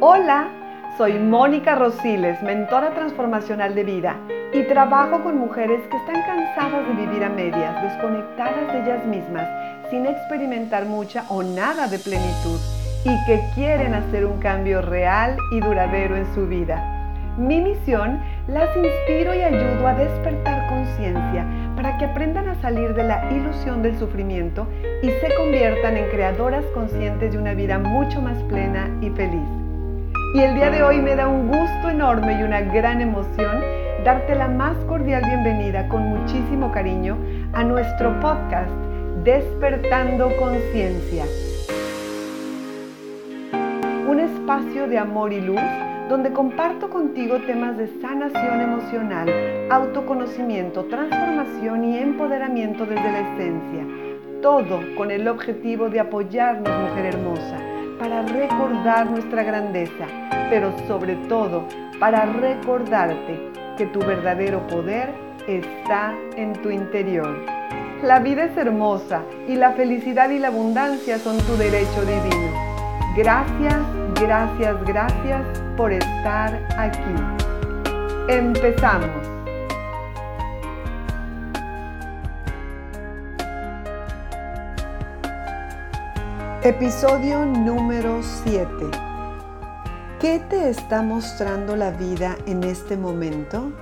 Hola, soy Mónica Rosiles, mentora transformacional de vida y trabajo con mujeres que están cansadas de vivir a medias, desconectadas de ellas mismas, sin experimentar mucha o nada de plenitud y que quieren hacer un cambio real y duradero en su vida. Mi misión las inspiro y ayudo a despertar conciencia para que aprendan a salir de la ilusión del sufrimiento y se conviertan en creadoras conscientes de una vida mucho más plena y feliz. Y el día de hoy me da un gusto enorme y una gran emoción darte la más cordial bienvenida con muchísimo cariño a nuestro podcast Despertando Conciencia. Un espacio de amor y luz donde comparto contigo temas de sanación emocional, autoconocimiento, transformación y empoderamiento desde la esencia. Todo con el objetivo de apoyarnos, mujer hermosa para recordar nuestra grandeza, pero sobre todo para recordarte que tu verdadero poder está en tu interior. La vida es hermosa y la felicidad y la abundancia son tu derecho divino. Gracias, gracias, gracias por estar aquí. Empezamos. Episodio número 7. ¿Qué te está mostrando la vida en este momento?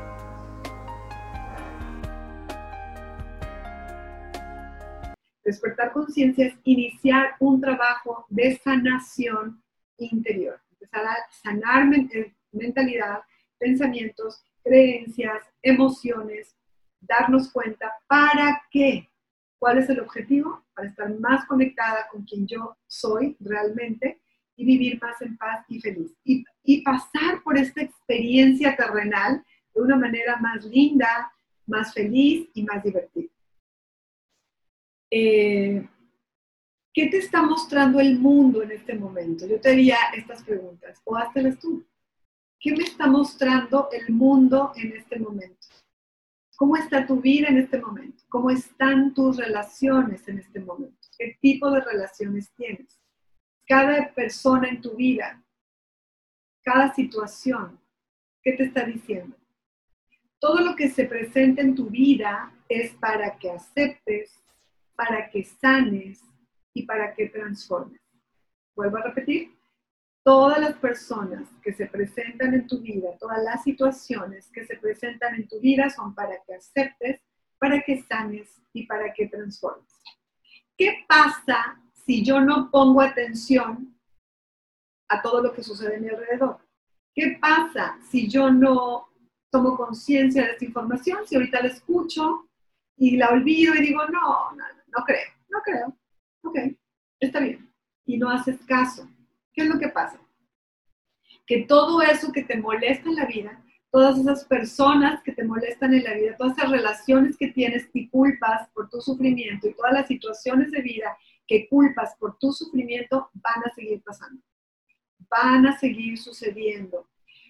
Despertar conciencia es iniciar un trabajo de sanación interior. Empezar a sanar eh, mentalidad, pensamientos, creencias, emociones, darnos cuenta para qué ¿Cuál es el objetivo? Para estar más conectada con quien yo soy realmente y vivir más en paz y feliz. Y, pasar por esta experiencia terrenal de una manera más linda, más feliz y más divertida. Eh, ¿Qué te está mostrando el mundo en este momento? Yo te haría estas preguntas, o háztelas tú. ¿Qué me está mostrando el mundo en este momento? ¿Cómo está tu vida en este momento? ¿Cómo están tus relaciones en este momento? ¿Qué tipo de relaciones tienes? Cada persona en tu vida, cada situación, ¿qué te está diciendo? Todo lo que se presenta en tu vida es para que aceptes, para que sanes y para que transformes. Vuelvo a repetir, todas las personas que se presentan en tu vida, todas las situaciones que se presentan en tu vida son para que aceptes, para que sanes y para que transformes. ¿Qué pasa si yo no pongo atención a todo lo que sucede a mi alrededor? ¿Qué pasa si yo no tomo conciencia de esta información? Si ahorita la escucho y la olvido y digo, no, no, no creo, no creo, ok, está bien, y no haces caso ¿Qué es lo que pasa? Que todo eso que te molesta en la vida, todas esas personas que te molestan en la vida, todas esas relaciones que tienes y culpas por tu sufrimiento y todas las situaciones de vida que culpas por tu sufrimiento van a seguir pasando. Van a seguir sucediendo.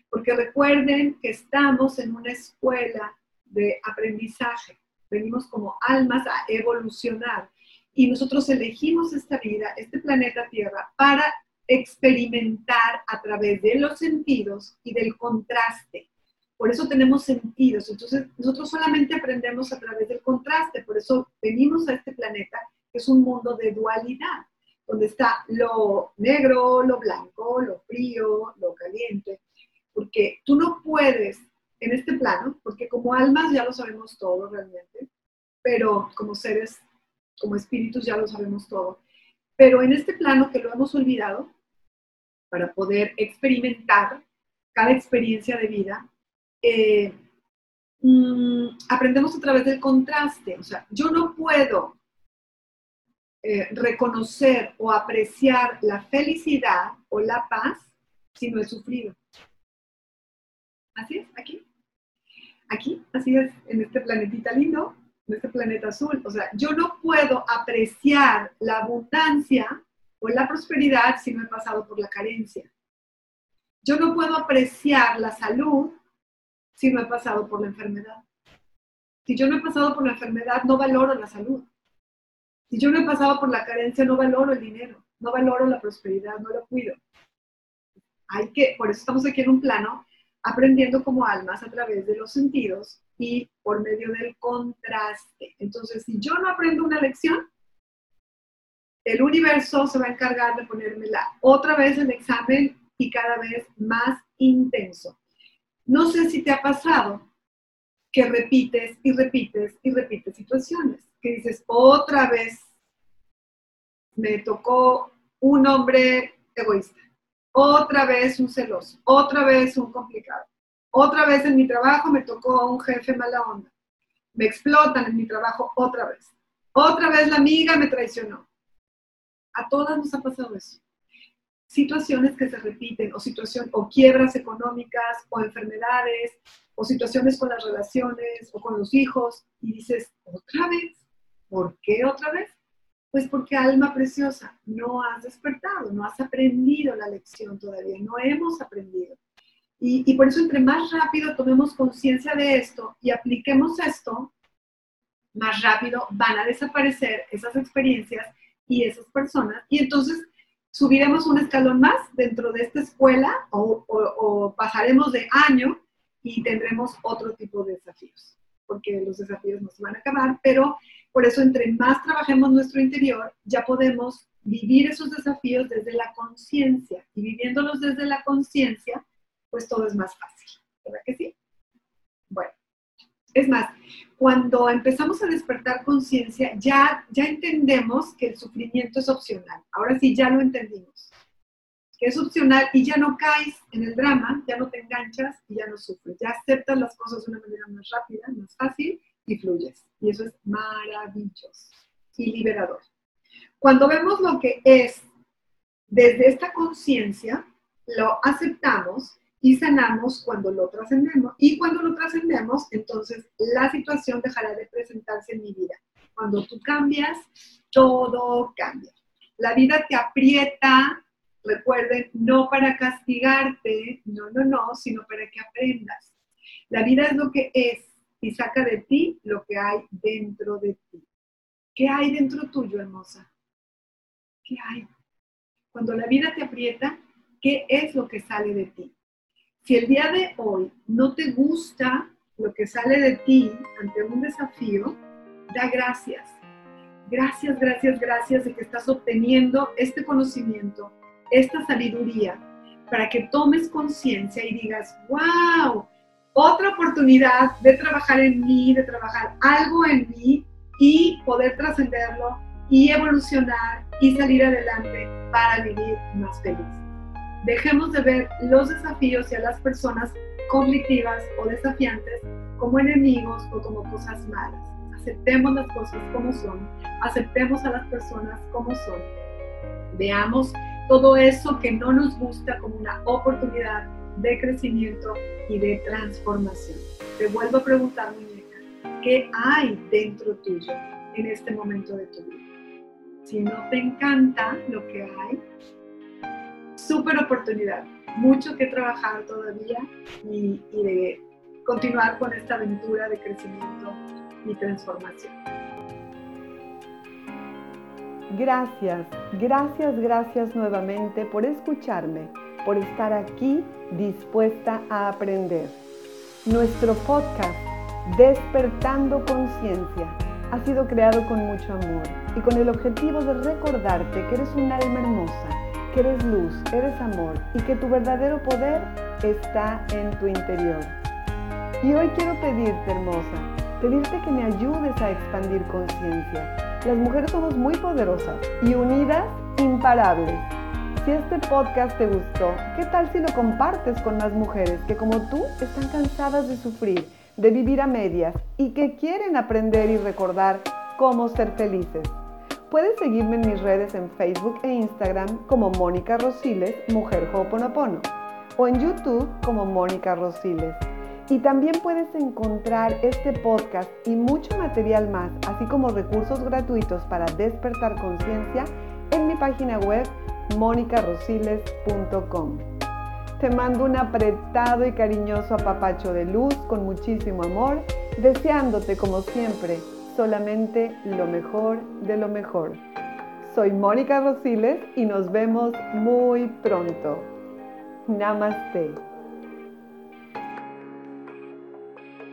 Porque recuerden que estamos en una escuela de aprendizaje. Venimos como almas a evolucionar. Y nosotros elegimos esta vida, este planeta Tierra, para experimentar a través de los sentidos y del contraste. Por eso tenemos sentidos. Entonces, nosotros solamente aprendemos a través del contraste. Por eso venimos a este planeta, que es un mundo de dualidad, donde está lo negro, lo blanco, lo frío, lo caliente. Porque tú no puedes en este plano, porque como almas ya lo sabemos todo realmente, pero como seres, como espíritus ya lo sabemos todo. Pero en este plano que lo hemos olvidado, para poder experimentar cada experiencia de vida, eh, mm, aprendemos a través del contraste. O sea, yo no puedo eh, reconocer o apreciar la felicidad o la paz si no he sufrido. Así es, aquí. Aquí, así es, en este planetita lindo, en este planeta azul. O sea, yo no puedo apreciar la abundancia o la prosperidad si no he pasado por la carencia. Yo no puedo apreciar la salud si no he pasado por la enfermedad. Si yo no he pasado por la enfermedad, no valoro la salud. Si yo no he pasado por la carencia, no valoro el dinero, no valoro la prosperidad, no lo cuido. Hay que, por eso estamos aquí en un plano, aprendiendo como almas a través de los sentidos y por medio del contraste. Entonces, si yo no aprendo una lección, el universo se va a encargar de ponérmela otra vez el examen y cada vez más intenso. No sé si te ha pasado que repites y repites y repites situaciones, que dices, otra vez me tocó un hombre egoísta, otra vez un celoso, otra vez un complicado, otra vez en mi trabajo me tocó un jefe mala onda, me explotan en mi trabajo otra vez, otra vez la amiga me traicionó. A todas nos ha pasado eso. Situaciones que se repiten, o, situación, o quiebras económicas, o enfermedades, o situaciones con las relaciones, o con los hijos, y dices, ¿otra vez? ¿Por qué otra vez? Pues porque alma preciosa, no has despertado, no has aprendido la lección todavía, no hemos aprendido. Y, por eso entre más rápido tomemos conciencia de esto y apliquemos esto, más rápido van a desaparecer esas experiencias y esas personas. Y entonces subiremos un escalón más dentro de esta escuela o, pasaremos de año y tendremos otro tipo de desafíos, porque los desafíos no se van a acabar, pero por eso, entre más trabajemos nuestro interior, ya podemos vivir esos desafíos desde la conciencia. Y viviéndolos desde la conciencia, pues todo es más fácil. ¿Verdad que sí? Es más, cuando empezamos a despertar conciencia, ya, ya entendemos que el sufrimiento es opcional. Ahora sí, ya lo entendimos. Que es opcional y ya no caes en el drama, ya no te enganchas y ya no sufres. Ya aceptas las cosas de una manera más rápida, más fácil y fluyes. Y eso es maravilloso y liberador. Cuando vemos lo que es desde esta conciencia, lo aceptamos y sanamos cuando lo trascendemos. Y cuando lo trascendemos, entonces la situación dejará de presentarse en mi vida. Cuando tú cambias, todo cambia. La vida te aprieta, recuerden, no para castigarte, no, no, no, sino para que aprendas. La vida es lo que es y saca de ti lo que hay dentro de ti. ¿Qué hay dentro tuyo, hermosa? ¿Qué hay? Cuando la vida te aprieta, ¿qué es lo que sale de ti? Si el día de hoy no te gusta lo que sale de ti ante un desafío, da gracias. Gracias, gracias, gracias de que estás obteniendo este conocimiento, esta sabiduría, para que tomes conciencia y digas, wow, otra oportunidad de trabajar en mí, de trabajar algo en mí y poder trascenderlo y evolucionar y salir adelante para vivir más feliz. Dejemos de ver los desafíos y a las personas cognitivas o desafiantes como enemigos o como cosas malas. Aceptemos las cosas como son, aceptemos a las personas como son. Veamos todo eso que no nos gusta como una oportunidad de crecimiento y de transformación. Te vuelvo a preguntar, muñeca, ¿qué hay dentro tuyo en este momento de tu vida? Si no te encanta lo que hay, súper oportunidad, mucho que trabajar todavía y, de continuar con esta aventura de crecimiento y transformación. Gracias, gracias, gracias nuevamente por escucharme por estar aquí dispuesta a aprender. Nuestro podcast, Despertando Conciencia, ha sido creado con mucho amor y con el objetivo de recordarte que eres un alma hermosa, que eres luz, eres amor y que tu verdadero poder está en tu interior. Y hoy quiero pedirte, hermosa, pedirte que me ayudes a expandir conciencia. Las mujeres somos muy poderosas y unidas, imparables. Si este podcast te gustó, ¿qué tal si lo compartes con más mujeres que como tú están cansadas de sufrir, de vivir a medias y que quieren aprender y recordar cómo ser felices? Puedes seguirme en mis redes en Facebook e Instagram como Mónica Rosiles, Mujer Ho'oponopono, o en YouTube como Mónica Rosiles. Y también puedes encontrar este podcast y mucho material más, así como recursos gratuitos para despertar conciencia en mi página web monicarosiles.com. Te mando un apretado y cariñoso apapacho de luz con muchísimo amor, deseándote como siempre solamente lo mejor de lo mejor. Soy Mónica Rosiles y nos vemos muy pronto. Namaste.